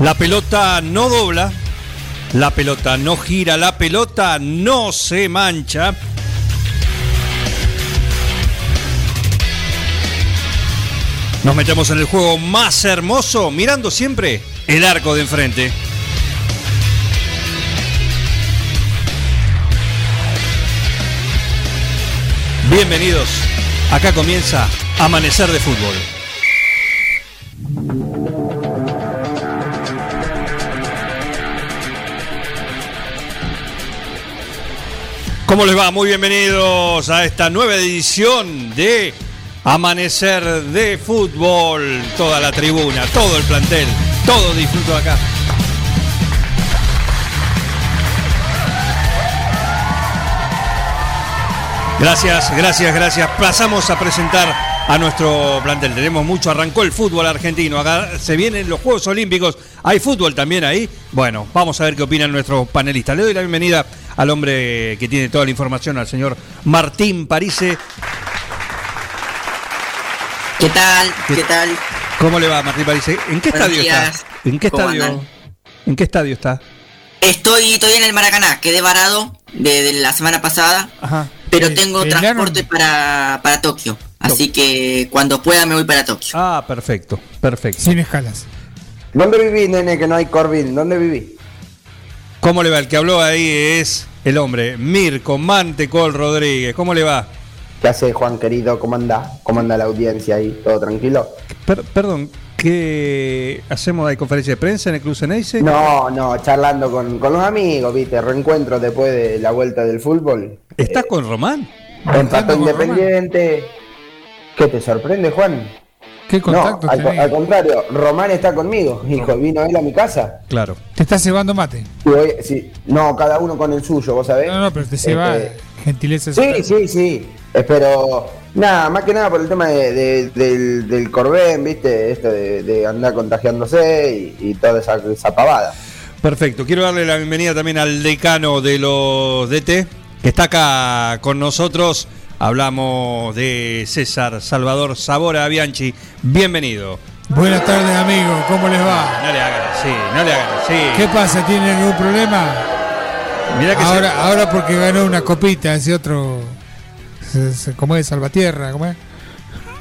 La pelota no dobla, la pelota no gira, la pelota no se mancha. Nos metemos en el juego más hermoso, mirando siempre el arco de enfrente. Bienvenidos, acá comienza Amanecer de Fútbol. ¿Cómo les va? Muy bienvenidos a esta nueva edición de Amanecer de Fútbol. Toda la tribuna, todo el plantel, todo disfruto acá. Gracias, gracias, gracias. Pasamos a presentar a nuestro plantel. Tenemos mucho, arrancó el fútbol argentino, se vienen los Juegos Olímpicos, hay fútbol también ahí. Bueno, vamos a ver qué opinan nuestros panelistas. Le doy la bienvenida al hombre que tiene toda la información, al señor Martín Parise. ¿Qué tal? ¿Qué, tal? ¿Cómo le va, Martín Parise? ¿En qué estadio está? ¿En qué estadio? ¿En qué estadio está? Estoy todavía en el Maracaná, quedé varado desde la semana pasada, pero tengo transporte para, para Tokio. Así que cuando pueda me voy para Tokio. Ah, perfecto, perfecto. Sin escalas. ¿Dónde viví, nene, que no hay Corbin? ¿Dónde viví? ¿Cómo le va? El que habló ahí es el hombre, Mirko Mantecol Rodríguez. ¿Cómo le va? ¿Qué hace, Juan querido? ¿Cómo anda? ¿Cómo anda la audiencia ahí? ¿Todo tranquilo? perdón, ¿qué hacemos? ¿Hay conferencia de prensa en el Club Ceneice? No, no, charlando con, los amigos, ¿viste? Reencuentro después de la vuelta del fútbol. ¿Estás con Román? Empató Independiente. ¿Qué te sorprende, Juan? ¿Qué contacto no, al, contrario, Román está conmigo, hijo, vino él a mi casa. Claro. ¿Te estás cebando mate? sí, no, cada uno con el suyo, vos sabés. No, no, pero te ceba este, gentileza. Sí, sí, sí. Pero nada, más que nada por el tema del, del Corbén, ¿viste? Esto de, andar contagiándose y, toda esa, esa, pavada. Perfecto. Quiero darle la bienvenida también al decano de los DT, que está acá con nosotros. Hablamos de César Salvador Sabora Bianchi. Bienvenido. Buenas tardes, amigo. ¿Cómo les va? No le hagan así, no le hagan así. ¿Qué pasa? ¿Tienen algún problema? Que ahora, ahora porque ganó una copita, ese otro. ¿Cómo es? Salvatierra, ¿cómo es?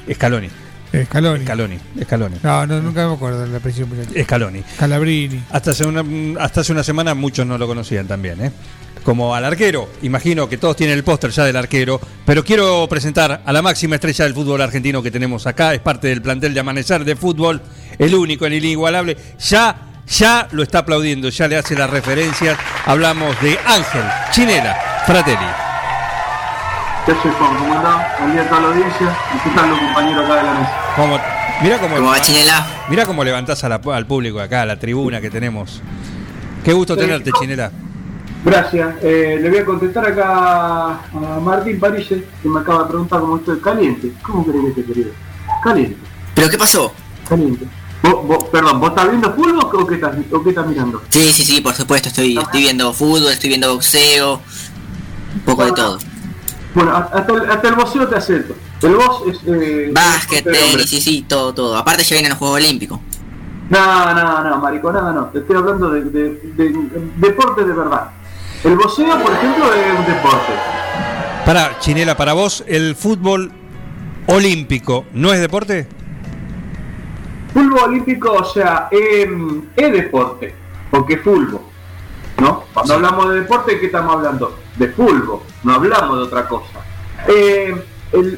Escaloni. Escaloni. Escaloni. Escaloni. No, no, nunca me acuerdo de la presión. Escaloni. Calabrini. Hasta hace, una, hasta hace una semana muchos no lo conocían también, ¿eh? Como al arquero. Imagino que todos tienen el póster ya del arquero, pero quiero presentar a la máxima estrella del fútbol argentino que tenemos acá, es parte del plantel de Amanecer de Fútbol, el único, el inigualable. Ya, ya lo está aplaudiendo, ya le hace las referencias. Hablamos de Ángel Chinela Fratelli. ¿Qué haces, Juan? ¿Cómo andás? Buen día a toda la audiencia. ¿Y qué tal los compañeros acá de la mesa? ¿Cómo, mira cómo, ¿Cómo va Chinela? Mira cómo levantás al público acá, a la tribuna que tenemos. Qué gusto tenerte, Chinela. Gracias. Eh, le voy a contestar acá a Martín París, que me acaba de preguntar cómo estoy. Caliente. ¿Cómo crees que esté, querido? Caliente. ¿Pero qué pasó? Caliente. perdón, ¿vos estás viendo fútbol o qué estás, o qué estás mirando? Sí, sí, sí, por supuesto. Estoy, estoy viendo fútbol, estoy viendo boxeo, un poco de todo. Bueno, hasta el, hasta el boxeo te acepto. El box es... Eh, Básquet, tenis, sí, sí, todo, todo. Aparte ya vienen los Juegos Olímpicos. No, no, no, mariconada no. Te estoy hablando de, de, de deporte de verdad. El boxeo, por ejemplo, es un deporte. Para, Chinela, para vos, ¿el fútbol olímpico no es deporte? Fútbol olímpico, o sea, em, es deporte, porque es fútbol. ¿No? Cuando hablamos de deporte, ¿qué estamos hablando? De fútbol, no hablamos de otra cosa. Em,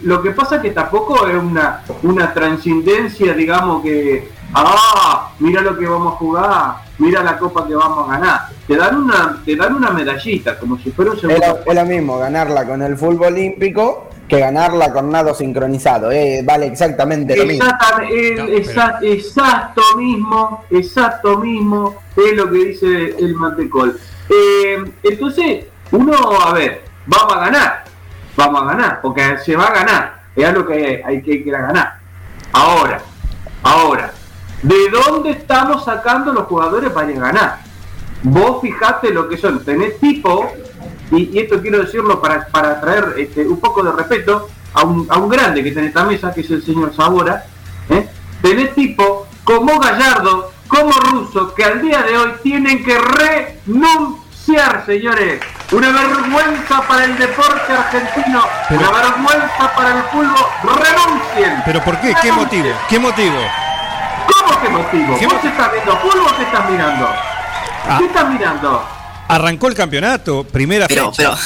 lo que pasa es que tampoco es una, una trascendencia, digamos, que, ah, mira lo que vamos a jugar, mira la copa que vamos a ganar. Te dan una, te dan una medallita, como si fuera un segundo. Es lo, mismo ganarla con el fútbol olímpico que ganarla con nado sincronizado. Eh, vale exactamente lo mismo. exacto mismo, exacto mismo, es lo que dice el Mantecol. Eh, entonces, uno, a ver, vamos a ganar, vamos a ganar, porque se va a ganar, es algo que hay, hay que ir a ganar. Ahora, ahora, ¿De dónde estamos sacando los jugadores para ganar? Vos fijate lo que son, tenés tipo, y, esto quiero decirlo para, para traer este, un poco de respeto a un, a un grande que tiene esta mesa, que es el señor Sabora, ¿eh? tenés tipo como Gallardo, como Russo, que al día de hoy tienen que renunciar, señores. Una vergüenza para el deporte argentino, una vergüenza para el fútbol. Renuncien. ¿Pero por qué? ¿Qué motivo? ¿Qué motivo? ¿Cómo qué motivo? ¿Vos estás viendo fútbol o qué estás mirando? Ah. ¿Qué estás mirando? Arrancó el campeonato, primera pero, fecha. Pero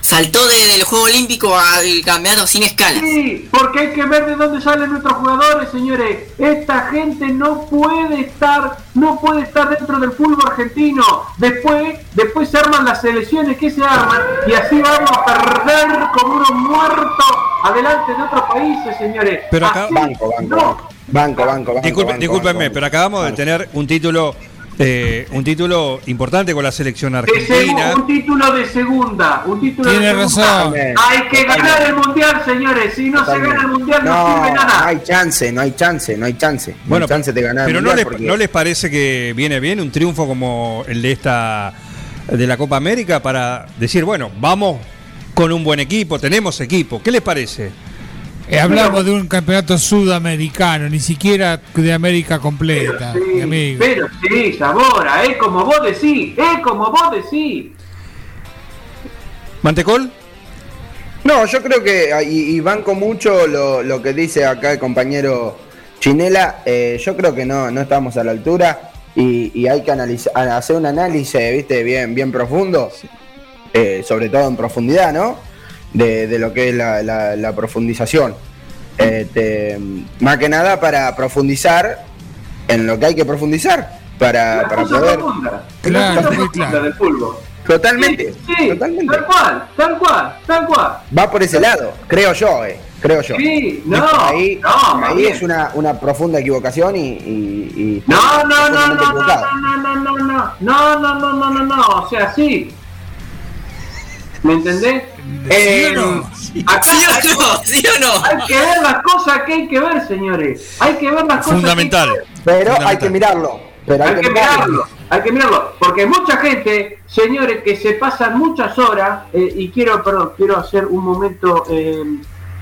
saltó desde el Juego Olímpico al campeonato sin escala. Sí, porque hay que ver de dónde salen nuestros jugadores, señores. Esta gente no puede estar, no puede estar dentro del fútbol argentino. Después, después se arman las selecciones que se arman y así vamos a perder como unos muertos adelante de otros países, señores. Pero acá, banco, banco, banco, banco, banco, Discúlpenme, pero acabamos de tener un título eh, un título importante con la selección argentina. un título de segunda. Un título Tiene de razón. Hay que ganar el mundial, señores. Si no se gana el mundial, no, sirve nada. No hay chance, no hay chance, no hay chance. Bueno, hay chance de ganar pero no, les, ¿no les parece que viene bien un triunfo como el de esta de la Copa América para decir, bueno, vamos con un buen equipo, tenemos equipo. ¿Qué les parece? Eh, hablamos de un campeonato sudamericano, ni siquiera de América completa. Pero sí, pero sí Sabora, es como vos decís, es como vos decís. ¿Mantecol? No, yo creo que, y, banco mucho lo, que dice acá el compañero Chinela, eh, yo creo que no, no estamos a la altura y, hay que analizar, hacer un análisis, viste, bien, bien profundo, eh, sobre todo en profundidad, ¿no? De, lo que es la, profundización. Este, más que nada para profundizar en lo que hay que profundizar, para, para poder... Claro, muy claro. Del fútbol. Totalmente, sí, totalmente. Tal cual, tal cual, tal cual. Va por ese lado, creo yo, eh, creo yo. Sí, no, ahí, no, ahí es una, una profunda equivocación y, y, no, no, no, no, no, no, no, no, no, no, no, no, no, no, no, no, o sea, sí. ¿Me entendés? Eh, acá ¿Sí o no? ¿Sí o no? Hay que ver las cosas que hay que ver, señores. Hay que ver las cosas. Fundamental. Pero hay que mirarlo. Pero hay, que, mirarlo. Hay que mirarlo. Porque mucha gente, señores, que se pasan muchas horas, eh, y quiero, perdón, quiero hacer un momento, eh,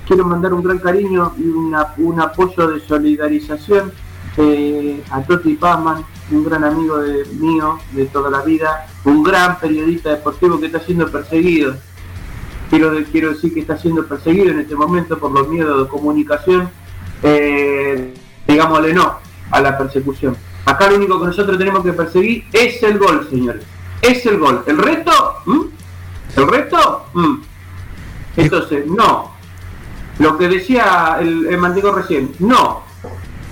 quiero mandar un gran cariño y una, un apoyo de solidarización eh, a Toti Pazman, un gran amigo de, mío de toda la vida, un gran periodista deportivo que está siendo perseguido quiero, decir que está siendo perseguido en este momento por los miedos de comunicación, eh, digámosle no a la persecución. Acá lo único que nosotros tenemos que perseguir es el gol, señores. Es el gol. El resto, el resto, entonces, no. Lo que decía el, el recién, no.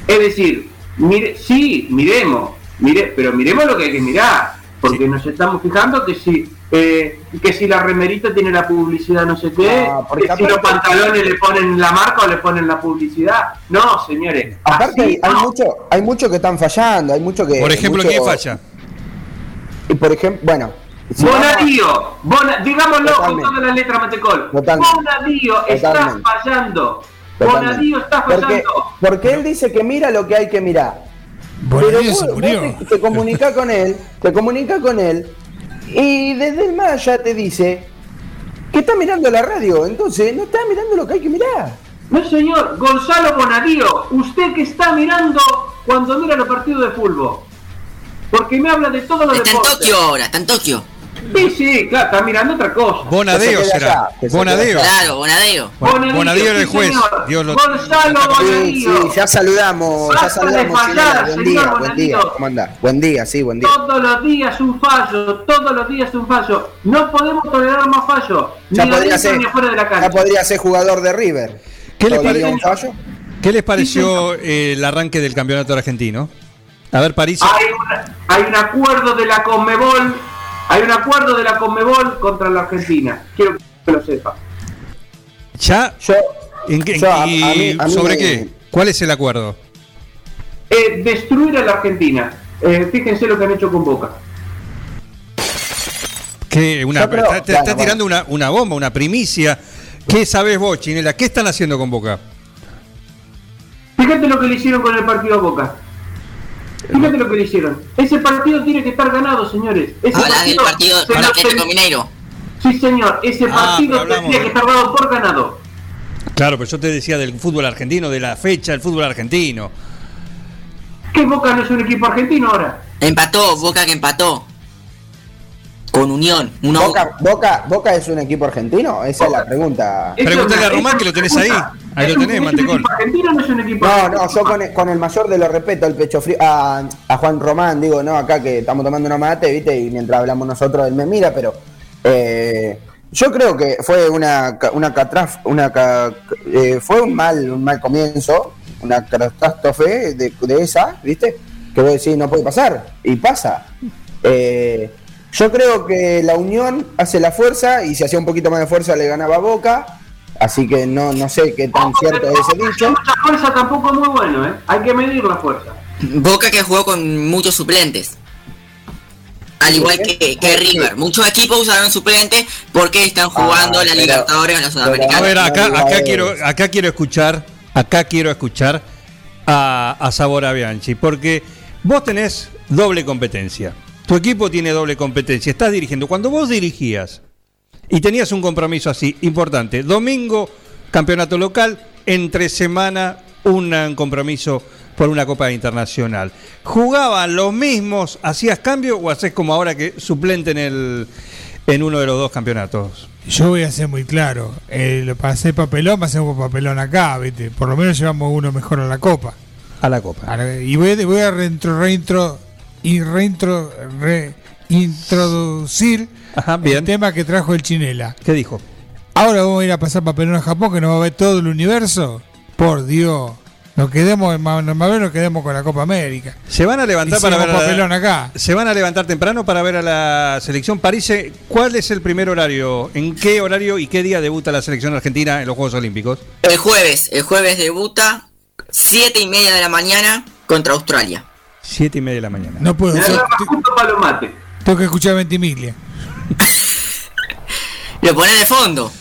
Es decir, mire, sí, miremos, mire, pero miremos lo que hay que mirar, porque nos estamos fijando que si eh, que si la remerita tiene la publicidad no sé qué, que si los pantalones le ponen la marca o le ponen la publicidad. No, señores. Aparte hay, mucho, hay mucho que están fallando, hay mucho que. Por ejemplo, ¿quién falla? Y por ejemplo, bueno. Bonadío, digámoslo con todas las letras Matecol. Bonadío está fallando. Bonadío está fallando. Porque, porque él dice que mira lo que hay que mirar. Pero vos, te, te comunica con él, te comunica con él y desde el más ya te dice que está mirando la radio, entonces no está mirando lo que hay que mirar. No, señor, Gonzalo Bonadío, usted que está mirando cuando mira los partidos de fútbol. Porque me habla de todo lo de Está en Tokio ahora, está en Tokio. Sí, sí, claro, está mirando otra cosa. Bonadeo será. Bonadeo. Claro, Bonadeo. Bonadeo, Bonadeo era el juez. Dios lo... Gonzalo Bonadeo. Sí, ya saludamos. ya saludamos. Fallar, buen día, buen día. ¿Cómo anda? Buen día, sí, buen día. Todos los días un fallo, todos los días un fallo. No podemos tolerar más fallos. Ya podría ser, ni afuera de la cancha. Ya podría ser jugador de River. ¿Qué les, pareció, ¿Qué les pareció el arranque del campeonato argentino? A ver, París. Hay, hay un acuerdo de la Conmebol hay un acuerdo de la Conmebol contra la Argentina. Quiero que lo sepa. ¿Ya? Yo, ¿Sobre qué? ¿Cuál es el acuerdo? Eh, destruir a la Argentina. Eh, fíjense lo que han hecho con Boca. ¿Qué? Una, está, tirando una, una, bomba, una primicia. ¿Qué sabes vos, Chinela? ¿Qué están haciendo con Boca? Fíjate lo que le hicieron con el partido a Boca. Fíjate lo que le hicieron. Ese partido tiene que estar ganado, señores. Ese partido, partido con Atlético Mineiro. Sí, señor. Ese ah, partido tendría que estar dado por ganado. Claro, pero yo te decía del fútbol argentino, de la fecha del fútbol argentino. ¿Qué Boca no es un equipo argentino ahora? Empató, Boca que empató. Con Unión. Boca, Boca, Boca, es un equipo argentino? Esa es la pregunta. Pregúntale a Román que lo tenés ahí. Ahí lo tenés, Mantecol. No, no, yo con el, con el mayor de los respetos, el pecho frío, a, a, Juan Román, digo, no, acá que estamos tomando una mate, ¿viste? Y mientras hablamos nosotros, él me mira, pero. Eh, yo creo que fue una, una una eh, fue un mal, un mal comienzo, una catástrofe de, de esa, ¿viste? Que voy a decir, no puede pasar, y pasa. Eh, yo creo que la unión hace la fuerza y si hacía un poquito más de fuerza le ganaba Boca. Así que no, no sé qué tan cierto es ese dicho. Mucha fuerza tampoco es muy bueno, ¿eh? Hay que medir la fuerza. Boca que jugó con muchos suplentes. Al igual que, que River. Muchos equipos usaron suplentes porque están jugando ah, la Libertadores en la Sudamericana. A ver, acá, acá, quiero, acá quiero escuchar, acá quiero escuchar a, a Sabora Bianchi, porque vos tenés doble competencia. Tu equipo tiene doble competencia, estás dirigiendo. Cuando vos dirigías y tenías un compromiso así importante, domingo, campeonato local, entre semana, un compromiso por una Copa Internacional. ¿Jugaban los mismos, hacías cambio o haces como ahora que suplente en, el, en uno de los dos campeonatos? Yo voy a ser muy claro. Eh, para hacer papelón, hacemos papelón acá, ¿viste? Por lo menos llevamos uno mejor a la Copa. A la Copa. Y voy, voy a reintro, reintro, y reintro, reintroducir el tema que trajo el Chinela. ¿Qué dijo? Ahora vamos a ir a pasar papelón a Japón, que nos va a ver todo el universo. Por Dios. Nos quedemos, más nos quedemos con la Copa América. Se van a levantar para ver papelón acá. Se van a levantar temprano para ver a la selección París. ¿Cuál es el primer horario? ¿En qué horario y qué día debuta la selección argentina en los Juegos Olímpicos? El jueves. El jueves debuta siete y media de la mañana contra Australia. Siete y media de la mañana. No puedo. Tengo que escuchar Ventimiglia. Lo pones de fondo.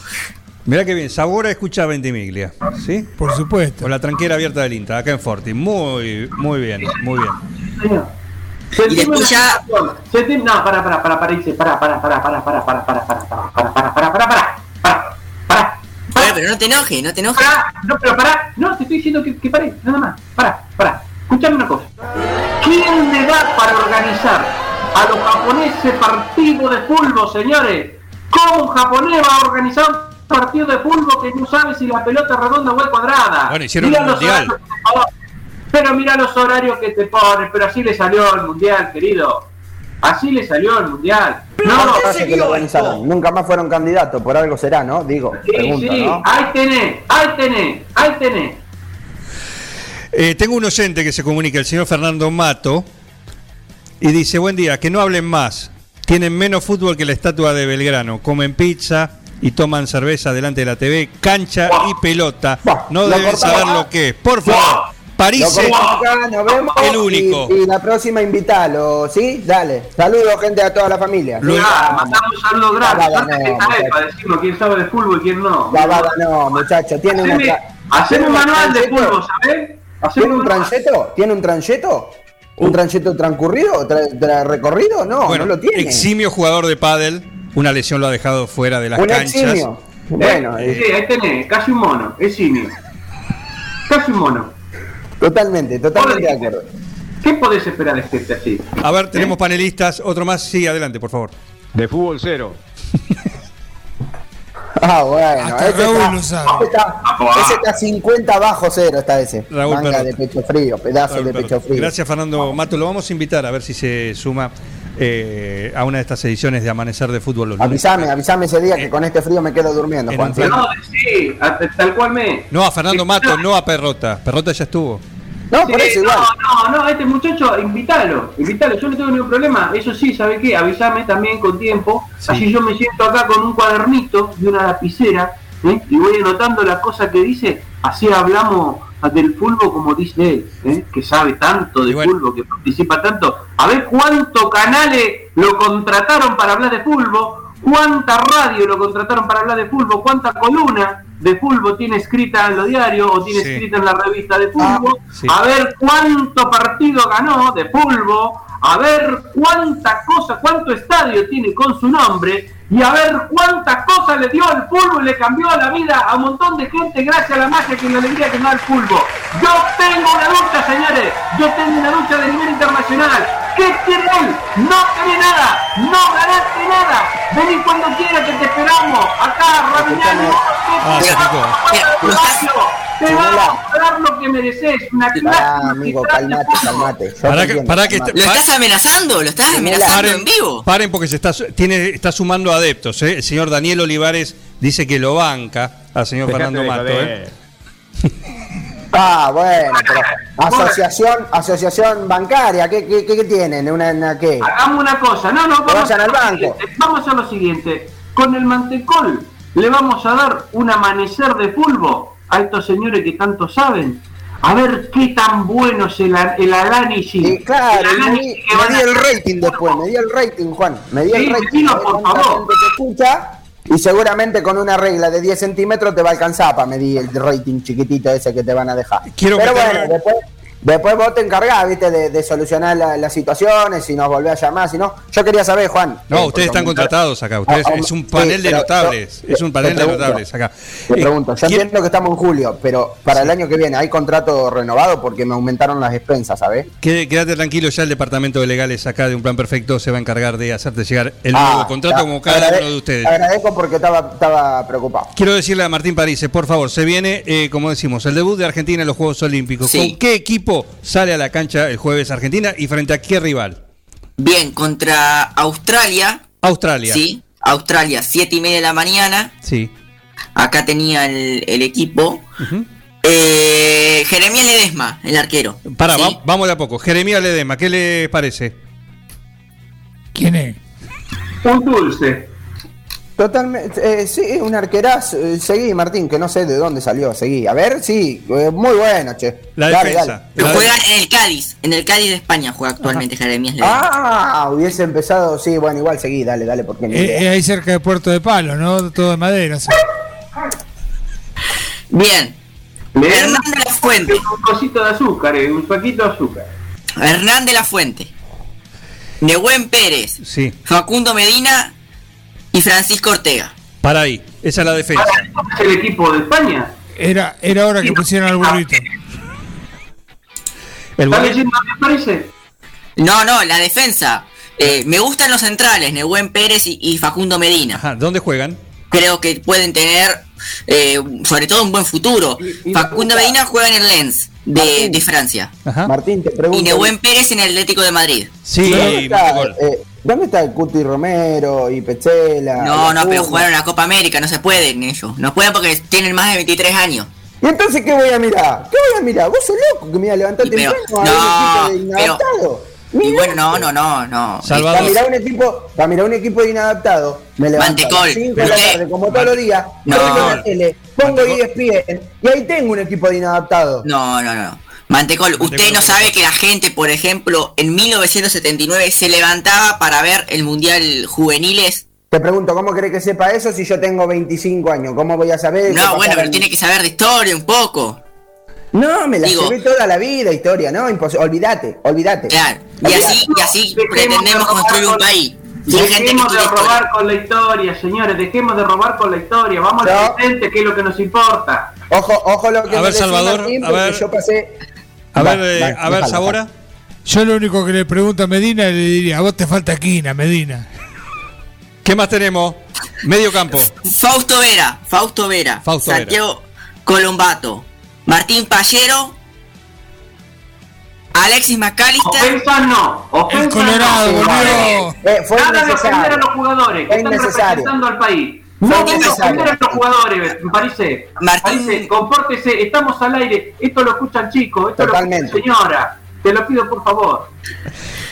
Mira qué bien, Sabora escucha Ventimiglia, ¿sí? Por supuesto. Con la tranquera abierta del INTA, acá en Forti. Muy, muy bien, muy bien. Y escucha... No, para, para, para, para, dice, para, para, para, para, para, para, para, para, para, para, para, para, para, para, para, para, pero no te enojes, no te enojes. no, pero para, no, te estoy diciendo que, que pare, nada más. Para, para. Escuchame una cosa. ¿Quién le da para organizar a los japoneses partidos de fútbol, señores? ¿Cómo un japonés va a organizar partido de fútbol que no sabe si la pelota es redonda o es cuadrada. Bueno, hicieron mira mundial. pero mira los horarios que te ponen, pero así le salió el mundial, querido. Así le salió el mundial. No, no que lo organizaron. Nunca más fueron candidatos, por algo será, ¿no? Digo, sí, sí, ahí tenés, ahí tenés, ahí tenés. Eh, tengo un oyente que se comunica, el señor Fernando Mato, y dice, buen día, que no hablen más. Tienen menos fútbol que la estatua de Belgrano. Comen pizza, y toman cerveza delante de la TV, cancha y pelota. no deben saber lo que es. Por favor. París es el único. Y, la próxima invítalo, ¿sí? Dale. Saludos, gente, a toda la familia. mandamos un saludo grande. No, para decirlo quién sabe de fútbol y quién no. La no, muchacho. Tiene Haceme un manual de fútbol, ¿sabes? ¿Tiene un trancheto? ¿Tiene un trancheto? ¿Un trancheto transcurrido? ¿Recorrido? No, no lo tiene. Eximio jugador de pádel una lesión lo ha dejado fuera de las canchas. Bueno, eh, sí, ahí tenés, casi un mono, es simio. Casi un mono. Totalmente, totalmente de acuerdo. ¿Qué podés esperar de este así? A ver, tenemos ¿Eh? panelistas, otro más, sí, adelante, por favor. De fútbol cero. ah, bueno, ese está, ese, está, 50 bajo cero, está ese. Raúl Manga de pecho frío, pedazo de pecho frío. Gracias, Fernando Mato. Lo vamos a invitar a ver si se suma eh, a una de estas ediciones de Amanecer de Fútbol. Los avisame, avisame ese día que con este frío me quedo durmiendo, Juan. No, sí, tal cual me. No, a Fernando Mato, no a Perrota. Perrota ya estuvo. No, por eso igual. No, no, no, este muchacho, invítalo, invítalo, yo no tengo ningún problema. Eso sí, ¿sabe qué? Avísame también con tiempo. Así yo me siento acá con un cuadernito y una lapicera ¿eh? y voy anotando las cosas que dice. Así hablamos del fútbol como dice él, ¿eh? que sabe tanto de fútbol, que participa tanto. A ver cuántos canales lo contrataron para hablar de fútbol, cuánta radio lo contrataron para hablar de fútbol, cuánta columna de fútbol tiene escrita en los diarios o tiene escrita en la revista de fútbol. Ah, a ver cuánto partido ganó de fútbol, a ver cuánta cosa, cuánto estadio tiene con su nombre y a ver cuántas cosas le dio al fútbol y le cambió la vida a un montón de gente gracias a la magia que la alegría que da el fútbol. Yo tengo una lucha, señores, yo tengo una lucha de nivel internacional. ¿Qué quiere él? No tiene nada, no ganaste nada. Vení cuando quieras que te esperamos. Acá, Rabiñano. Ah, te vamos a dar lo que mereces. Una clase. amigo, calmate, calmate. Para que, para que ¿Lo estás amenazando? ¿Lo estás amenazando en vivo? Paren porque se está, tiene, está sumando adeptos. ¿eh? El señor Daniel Olivares dice que lo banca al señor Fernando Mato. ¿eh? Ah, bueno, pero asociación, asociación bancaria, ¿qué, qué, qué tienen? ¿Una, qué? Hagamos una cosa, no, no, vamos, al banco. vamos a hacer lo siguiente, con el mantecol le vamos a dar un amanecer de pulvo a estos señores que tanto saben, a ver qué tan bueno es el, el análisis. claro, me di, el rating después, me di el rating, Juan, me di el rating. por favor. Te escucha, y seguramente con una regla de 10 centímetros te va a alcanzar para medir el rating chiquitito ese que te van a dejar. Quiero Pero bueno, después Después vos te encargás, viste, de, solucionar las situaciones, si nos volvés a llamar, si no. Yo quería saber, Juan. No, eh, ustedes están contratados acá. Ustedes, es un panel de notables. es un panel de notables acá. Te pregunto, yo entiendo que estamos en julio, pero para el año que viene, ¿hay contrato renovado? Porque me aumentaron las expensas, ¿sabes? Quédate tranquilo, ya el departamento de legales acá de un plan perfecto se va a encargar de hacerte llegar el nuevo ah, contrato como cada uno de ustedes. Agradezco porque estaba, estaba preocupado. Quiero decirle a Martín París, por favor, se viene, eh, como decimos, el debut de Argentina en los Juegos Olímpicos. ¿Con qué equipo sale a la cancha el jueves Argentina y frente a qué rival? Bien, contra Australia. Australia. Sí, Australia, siete y media de la mañana. Sí. Acá tenía el, equipo. Eh, Jeremías Ledesma, el arquero. Para, vamos de a poco. Jeremías Ledesma, ¿qué le parece? ¿Quién es? Un dulce. Totalmente, eh, sí, un arquerazo. Eh, seguí, Martín, que no sé de dónde salió. Seguí. A ver, sí, eh, muy bueno, che. La defensa. juega en el Cádiz, en el Cádiz de España juega actualmente Jeremías Ah, hubiese empezado, sí, bueno, igual seguí, dale, dale, porque eh, ahí cerca de Puerto de Palo, ¿no? Todo de madera. Bien. Hernán de la Fuente. Un cosito de azúcar, un paquito de azúcar. Hernán de la Fuente. Nehuen Pérez. Sí. Facundo Medina y Francisco Ortega. Para ahí, esa es la defensa. ¿Es el equipo de España? Era, era hora que pusieran al burrito. ¿El ¿Está leyendo parece? No, no, la defensa. Eh, me gustan los centrales, Nehuen Pérez y, Facundo Medina. Ajá, ¿Dónde juegan? Creo que pueden tener, eh, sobre todo, un buen futuro. Facundo Medina juega en el Lens de, de Francia. Ajá. Martín, te pregunto. Y Nehuen Pérez en el Atlético de Madrid. Sí, ¿Dónde está el Cuti Romero y Pechela? No, no, pero jugaron la Copa América, no se pueden ellos. No pueden porque tienen más de 23 años. ¿Y entonces qué voy a mirar? ¿Qué voy a mirar? ¿Vos sos loco que me iba a levantar temprano no, a inadaptado? Y bueno, no, no, no, no. Salvador. Para mirar un equipo, para mirar un equipo de inadaptado, me levanto a las 5 de la tarde, como todos los días, no, la tele, pongo ESPN y ahí tengo un equipo de inadaptado. No, no, no. Mantecol, usted no sabe que la gente, por ejemplo, en 1979 se levantaba para ver el Mundial Juveniles. Te pregunto, ¿cómo cree que sepa eso si yo tengo 25 años? ¿Cómo voy a saber? No, bueno, pero tiene que saber de historia un poco. No, me la Digo, toda la vida, historia, ¿no? olvídate, olvídate. Claro, y así, y así pretendemos construir un país. Dejemos de robar con la historia, señores, dejemos de robar con la historia, vamos a la gente, que es lo que nos importa. Ojo, ojo lo que a ver, Salvador, a ver, yo pasé a ver, eh, a ver, Sabora. Yo lo único que le pregunto a Medina le diría, a vos te falta quina, Medina. ¿Qué más tenemos? Medio campo. Fausto Vera, Fausto Vera, Fausto Santiago Colombato, Martín Pallero, Alexis McAllister. Ofensas no, ofensas el Colorado, no. Volvió. Eh, fue Nada de ofender a los jugadores que están representando al país. No que ofender a los jugadores, me parece. Martín. compórtese, estamos al aire. Esto lo escuchan chicos, esto Totalmente. lo escuchan señora. Te lo pido por favor.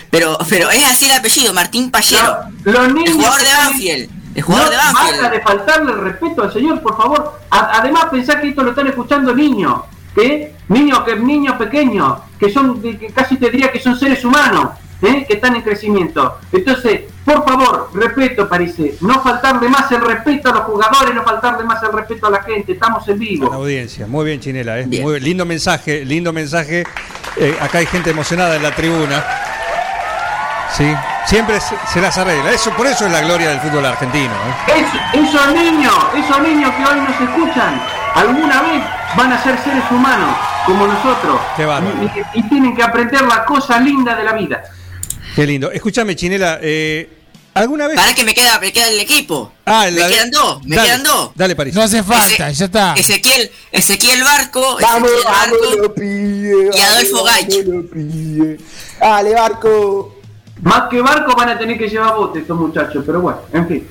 Pero, pero es así el apellido, Martín Pallero. los niños el jugador de Banfield. El jugador de Banfield. Basta de faltarle el respeto al señor, por favor. además, pensá que esto lo están escuchando niños. ¿Eh? Niños, que, niños pequeños, que son, que casi te diría que son seres humanos. ¿eh? que están en crecimiento. Entonces, por favor, respeto, parece, no faltarle más el respeto a los jugadores, no faltarle más el respeto a la gente, estamos en vivo. La audiencia, muy bien, Chinela, ¿eh? Muy lindo mensaje, lindo mensaje. Eh, acá hay gente emocionada en la tribuna. Sí, siempre se, las arregla. Eso, por eso es la gloria del fútbol argentino. ¿eh? esos niños, esos niños que hoy nos escuchan, alguna vez van a ser seres humanos como nosotros. Qué y, y, tienen que aprender la cosa linda de la vida. Qué lindo. Escúchame, Chinela, eh, ¿Alguna vez? Para que me queda, me queda el equipo. Ah, me quedan dos, me quedan dos. Dale, París. No hace falta, ya está. Ezequiel, Ezequiel Barco, Ezequiel Barco y Adolfo Gaich. Dale, Barco. Más que Barco van a tener que llevar bote estos muchachos, pero bueno, en fin.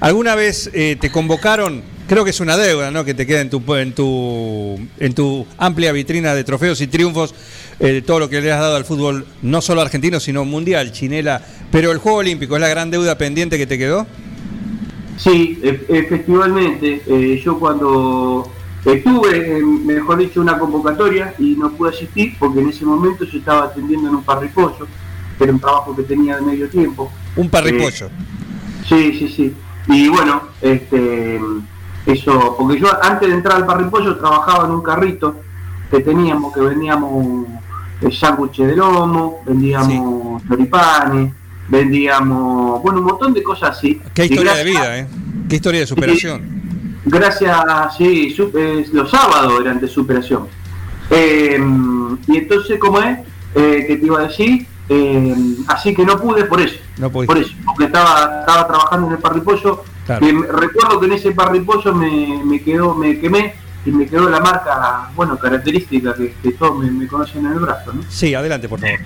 ¿Alguna vez eh, te convocaron? Creo que es una deuda, ¿no? Que te queda en tu, en tu, en tu amplia vitrina de trofeos y triunfos, eh, todo lo que le has dado al fútbol, no solo argentino, sino mundial, Chinela. Pero el Juego Olímpico, ¿es la gran deuda pendiente que te quedó? Sí, e-, efectivamente. Eh, yo cuando estuve, mejor dicho, una convocatoria y no pude asistir porque en ese momento yo estaba atendiendo en un parripollo, que era un trabajo que tenía de medio tiempo. Un parripollo. sí, sí, sí. Y bueno, este, eso, porque yo antes de entrar al parripollo trabajaba en un carrito que teníamos, que vendíamos el sándwich de lomo, vendíamos choripanes, vendíamos, bueno, un montón de cosas así. Qué historia de vida, ¿eh? Qué historia de superación. gracias, sí, los sábados eran de superación. Em, y entonces, ¿cómo es? Eh, que te iba a decir, em, así que no pude por eso. No por eso, porque estaba, estaba trabajando en el parripollo. Recuerdo que en ese parripollo me, me quedó, me quemé y me quedó la marca, bueno, característica que, todos me, conocen en el brazo. ¿no? Sí, adelante, por favor.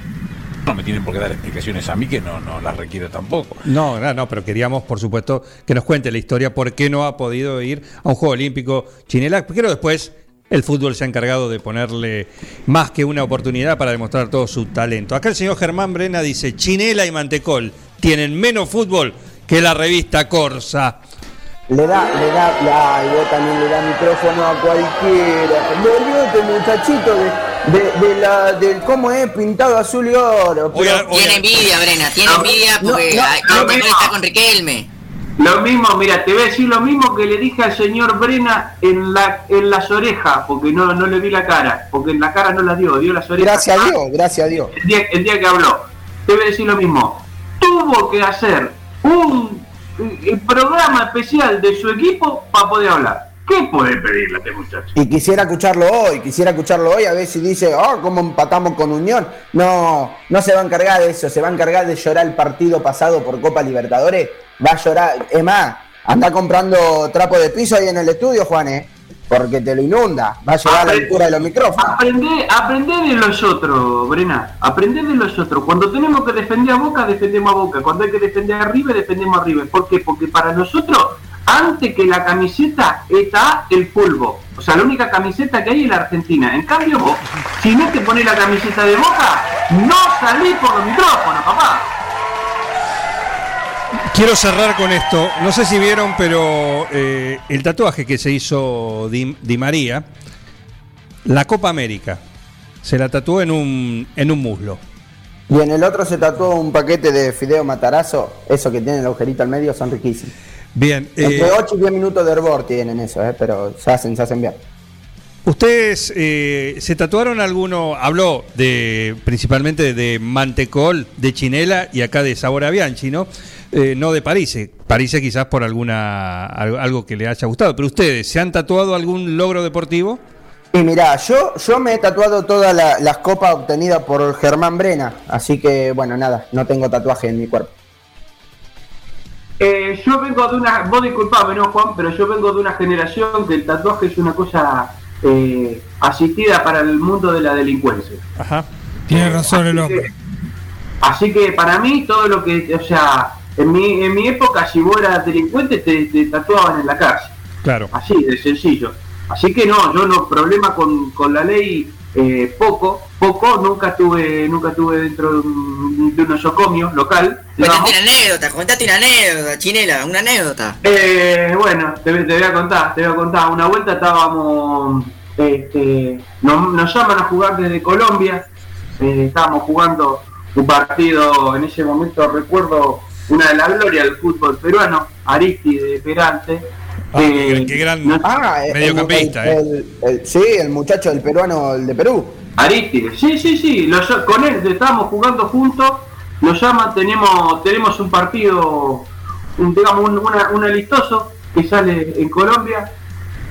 No me tienen por qué dar explicaciones a mí que no, no las requiero tampoco. No, no, no, pero queríamos, por supuesto, que nos cuente la historia, por qué no ha podido ir a un Juego Olímpico Chinela. Pero después el fútbol se ha encargado de ponerle más que una oportunidad para demostrar todo su talento. Acá el señor Germán Brena dice, Chinela y Mantecol tienen menos fútbol que la revista Corsa. Le da, le da, la, y también le da micrófono a cualquiera. este muchachito de, de, la, del cómo es pintado azul y oro. tiene envidia, Brena, tiene envidia porque no, está con Riquelme. Lo mismo, mira, te voy a decir lo mismo que le dije al señor Brena en la en las orejas, porque no, no le vi la cara, porque en la cara no la dio, dio las orejas. Gracias a Dios, gracias a Dios. El día, el día que habló, te voy a decir lo mismo. Tuvo que hacer un programa especial de su equipo para poder hablar. ¿Qué puede pedirle a este muchacho? Y quisiera escucharlo hoy, quisiera escucharlo hoy a ver si dice, oh, ¿cómo empatamos con Unión? No, no se va a encargar de eso, se va a encargar de llorar el partido pasado por Copa Libertadores. Va a llorar, es más, anda comprando trapo de piso ahí en el estudio, Juan, ¿eh? Porque te lo inunda, va a llegar a la altura de los micrófonos. Aprende, aprende de los otros, Brena, aprende de los otros. Cuando tenemos que defender a Boca, defendemos a Boca. Cuando hay que defender a River, defendemos a River. ¿Por qué? Porque para nosotros, antes que la camiseta, está el polvo. O sea, la única camiseta que hay es la Argentina. En cambio, vos, si no te pones la camiseta de Boca, no salís por los micrófonos, papá. Quiero cerrar con esto. No sé si vieron, pero eh, el tatuaje que se hizo Di, María, la Copa América, se la tatuó en un, en un muslo. Y en el otro se tatuó un paquete de fideo matarazo, eso que tiene el agujerito al medio, son riquísimos. Bien. Entre 8 eh, y 10 minutos de hervor tienen eso, eh, pero se hacen, se hacen bien. Ustedes se tatuaron alguno, habló de principalmente de mantecol, de chinela y acá de sabor a bianchi, ¿no? Eh, no de París. Eh, París quizás por alguna algo que le haya gustado. Pero ustedes, ¿se han tatuado algún logro deportivo? Y mirá, yo, yo me he tatuado todas las copas obtenidas por Germán Brena, así que bueno, nada, no tengo tatuaje en mi cuerpo. Eh, yo vengo de una, vos disculpame, no Juan, pero yo vengo de una generación que el tatuaje es una cosa asistida para el mundo de la delincuencia. Ajá, tiene razón el hombre. así que para mí todo lo que, o sea, en mi, en mi época, si vos eras delincuente, te, tatuaban en la cárcel. Claro. Así, de sencillo. Así que no, yo no, problema con, con la ley, eh, poco, poco, nunca tuve, nunca tuve dentro de un, de un nosocomio local. Cuéntate una anécdota, contate una anécdota, chinela, una anécdota. Eh, bueno, te, voy a contar, te voy a contar. Una vuelta estábamos, este, nos, nos llaman a jugar desde Colombia, eh, estábamos jugando un partido, en ese momento recuerdo una de las glorias del fútbol peruano, Aristide Perante. Ah, qué gran ah, mediocampista. El, eh. sí, el muchacho del peruano, el de Perú. Aristide, sí, sí, sí, con él estábamos jugando juntos nos llaman, tenemos, tenemos un partido, un, digamos, un, un amistoso que sale en Colombia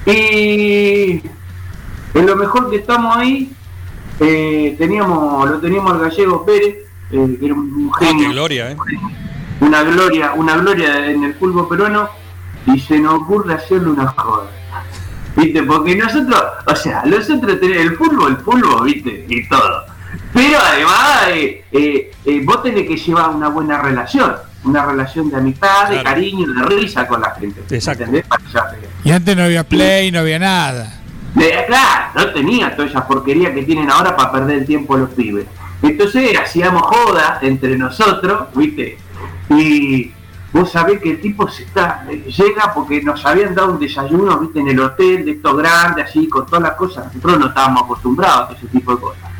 y en lo mejor que estamos ahí, eh, teníamos, lo teníamos al gallego Pérez, eh, que era un ah, genio. gloria, ¿eh? Una gloria, una gloria en el fútbol peruano, y se nos ocurre hacerle una joda. ¿Viste? Porque nosotros, o sea, nosotros tenemos el fútbol, el fútbol, ¿viste? Y todo. Pero además, eh, vos tenés que llevar una buena relación una relación de amistad, de cariño, de risa con la gente. Exacto. Y antes no había play, no había nada. claro, no tenía toda esa porquería que tienen ahora para perder el tiempo los pibes. Entonces hacíamos joda entre nosotros, ¿viste? Y vos sabés que el tipo se está, llega porque nos habían dado un desayuno, ¿viste? En el hotel de estos grandes, así, con todas las cosas. Nosotros no estábamos acostumbrados a ese tipo de cosas.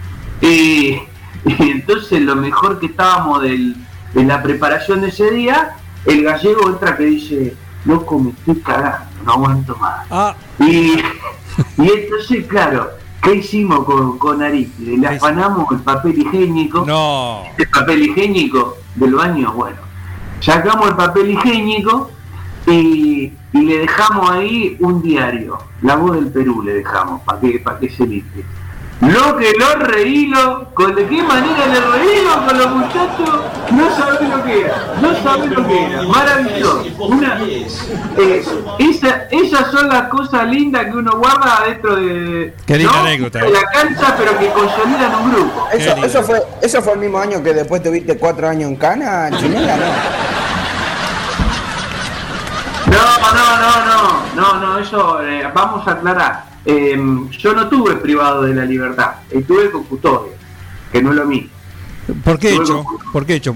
y entonces lo mejor que estábamos del en la preparación de ese día, el gallego entra que dice, loco, me estoy cagando, no aguanto más. Ah. Y, y entonces, claro, ¿qué hicimos con, con Le afanamos el papel higiénico. No. El papel higiénico del baño, bueno. Sacamos el papel higiénico y, le dejamos ahí un diario. La voz del Perú le dejamos, para que, para que se limpie. Lo que lo reílo, con de qué manera le reílo con los muchachos, no saben lo que era, no saben lo que era, maravilloso. Una, eh, esa, esas son las cosas lindas que uno guarda dentro de, anécdota, de la cancha, pero que consolidan un grupo. Eso, eso, fue, eso fue el mismo año que después tuviste cuatro años en Cana, Chinela, ¿no? No, no, no, no, no, no, eso eh, vamos a aclarar. Em, yo no tuve privado de la libertad, estuve con custodia, que no es lo mismo. ¿Por qué hecho? ¿Por qué hecho?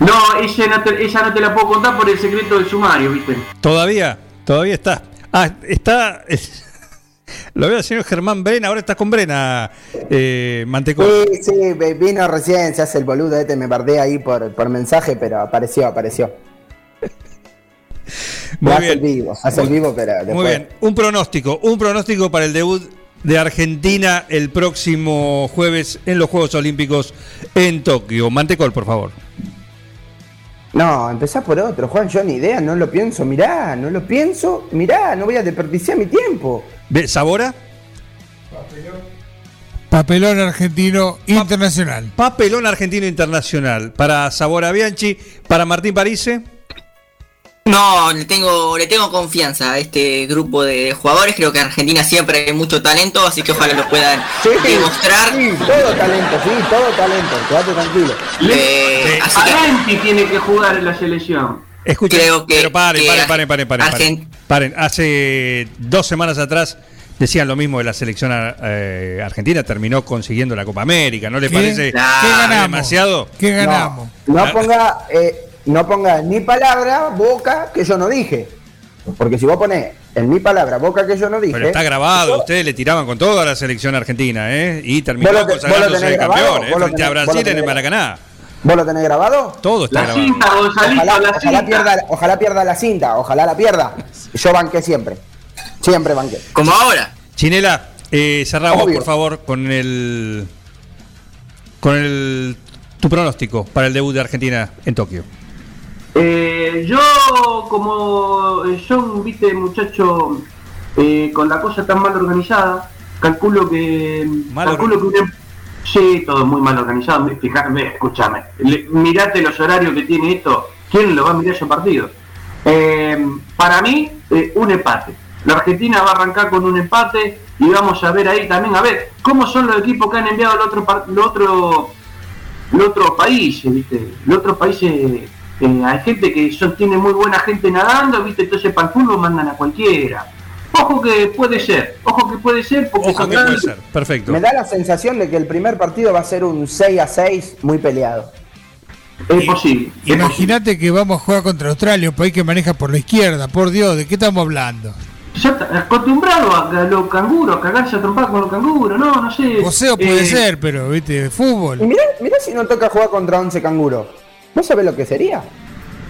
No, esa no, te, esa no te la puedo contar por el secreto del sumario, ¿viste? Todavía, todavía está. Ah, está. Lo veo al señor Germán Brena, ahora está con Brena, eh, Sí, sí, vino recién, se hace el boludo este, me bardé ahí por, por mensaje, pero apareció, apareció. Muy bien. vivo, hace el vivo, pero Muy bien, un pronóstico, un pronóstico para el debut de Argentina el próximo jueves en los Juegos Olímpicos en Tokio. Mantecol, por favor. No, empezá por otro, Juan, yo ni idea, no lo pienso, mirá, no lo pienso, mirá, no voy a desperdiciar mi tiempo. ¿Sabora? Papelón argentino internacional. Papelón argentino internacional. Para Sabora Bianchi, para Martín Parise. No, le tengo, le tengo confianza a este grupo de jugadores. Creo que en Argentina siempre hay mucho talento, así que ojalá lo puedan demostrar. Sí, todo talento, sí, todo talento. Quédate tranquilo. Eh, así tiene que jugar en la selección. Escuchen, creo que, pero paren, paren, paren, paren, paren, Hace dos semanas atrás decían lo mismo de la selección eh, argentina, terminó consiguiendo la Copa América, ¿no le parece demasiado? ¿Qué ganamos? No, ponga eh, no pongas ni palabra, boca, que yo no dije. Porque si vos ponés en mi palabra, boca que yo no dije. Pero está grabado, ustedes le tiraban con toda la selección argentina, ¿eh? Y terminó consagrándose de campeón, ¿eh? Frente a Brasil en el Maracaná. ¿Vos lo tenés grabado? Todo está la grabado. Cinta, ojalá, ojalá, pierda, ojalá pierda la cinta, ojalá la pierda. Yo banqué siempre. Siempre banqué. Como ahora. Chinela, eh, cerramos por favor con el. con el. tu pronóstico para el debut de Argentina en Tokio. Eh, yo, como yo, viste, muchacho, eh, con la cosa tan mal organizada, calculo que. calculo que Sí, todo muy mal organizado. Fíjame, escúchame. mirate los horarios que tiene esto. ¿Quién lo va a mirar ese partido? Eh, para mí, eh, un empate. La Argentina va a arrancar con un empate y vamos a ver ahí también, a ver, cómo son los equipos que han enviado al otro, los otro, los otros países, ¿viste? Los otros países eh, hay gente que son, tiene muy buena gente nadando, ¿viste? Entonces para el fútbol mandan a cualquiera. Ojo que puede ser, ojo que puede ser, porque ojo que puede ser, perfecto. Me da la sensación de que el primer partido va a ser un 6 a 6 muy peleado. Es posible. Imagínate que vamos a jugar contra Australia, un país que maneja por la izquierda, por Dios, ¿de qué estamos hablando? Ya acostumbrado a, los canguros, a cagarse a trompar con los canguros, no, no sé. Poseo puede eh, ser, pero, viste, fútbol. Y mirá, mirá si no toca jugar contra 11 canguros. ¿No sabes lo que sería?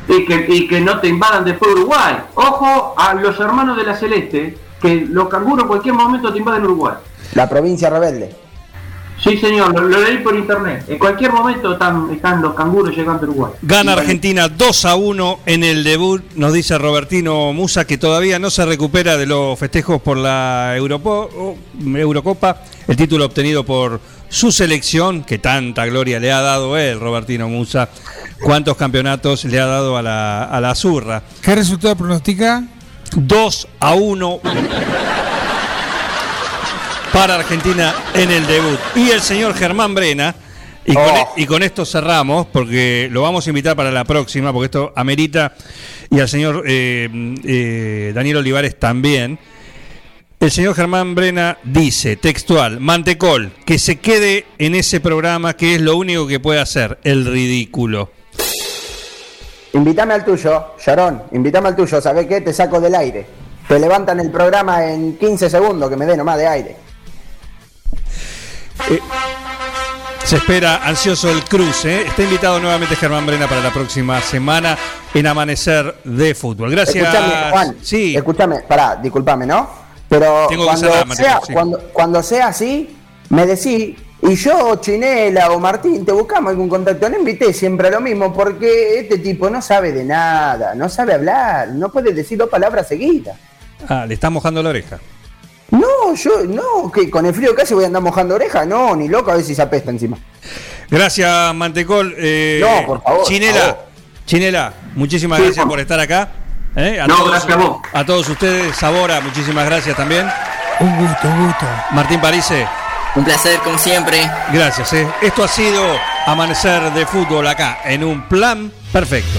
Y que, y que no te invadan después Uruguay. Ojo a los hermanos de la Celeste, que los canguros en cualquier momento te invaden Uruguay. La provincia rebelde. Sí, señor, lo, leí por internet. En cualquier momento están, están los canguros llegando a Uruguay. Gana Argentina 2 a 1 en el debut, nos dice Robertino Musa, que todavía no se recupera de los festejos por la Eurocopa, el título obtenido por su selección, que tanta gloria le ha dado él, Robertino Musa. ¿Cuántos campeonatos le ha dado a la, a la Zurra? ¿Qué resultado pronostica? 2 a 1 para Argentina en el debut. Y el señor Germán Brena, y, con, oh. e, con, esto cerramos, porque lo vamos a invitar para la próxima, porque esto amerita, y al señor eh, eh, Daniel Olivares también. El señor Germán Brena dice, textual, Mantecol, que se quede en ese programa que es lo único que puede hacer, el ridículo. Invítame al tuyo, Sharon, invítame al tuyo, ¿sabes qué? Te saco del aire. Te levantan el programa en 15 segundos, que me dé nomás de aire. Eh, se espera ansioso el cruce. Está invitado nuevamente Germán Brena para la próxima semana en Amanecer de Fútbol. Gracias. Escúchame, Juan. Sí. Escúchame, pará, discúlpame, ¿no? Pero cuando, sea, cuando, sea así, me decís, y yo, Chinela o Martín, te buscamos algún contacto. No invité siempre a lo mismo, porque este tipo no sabe de nada, no sabe hablar, no puede decir dos palabras seguidas. Ah, le está mojando la oreja. No, yo, no, que con el frío casi voy a andar mojando oreja, no, ni loco, a ver si se apesta encima. Gracias, Mantecol. Eh, no, por favor. Chinela, Chinela, muchísimas gracias por estar acá. Eh, a no, todos, gracias a vos. A todos ustedes, Sabora, muchísimas gracias también. Un gusto, un gusto. Martín Parise. Un placer, como siempre. Gracias. Eh. Esto ha sido Amanecer de Fútbol acá, en un plan perfecto.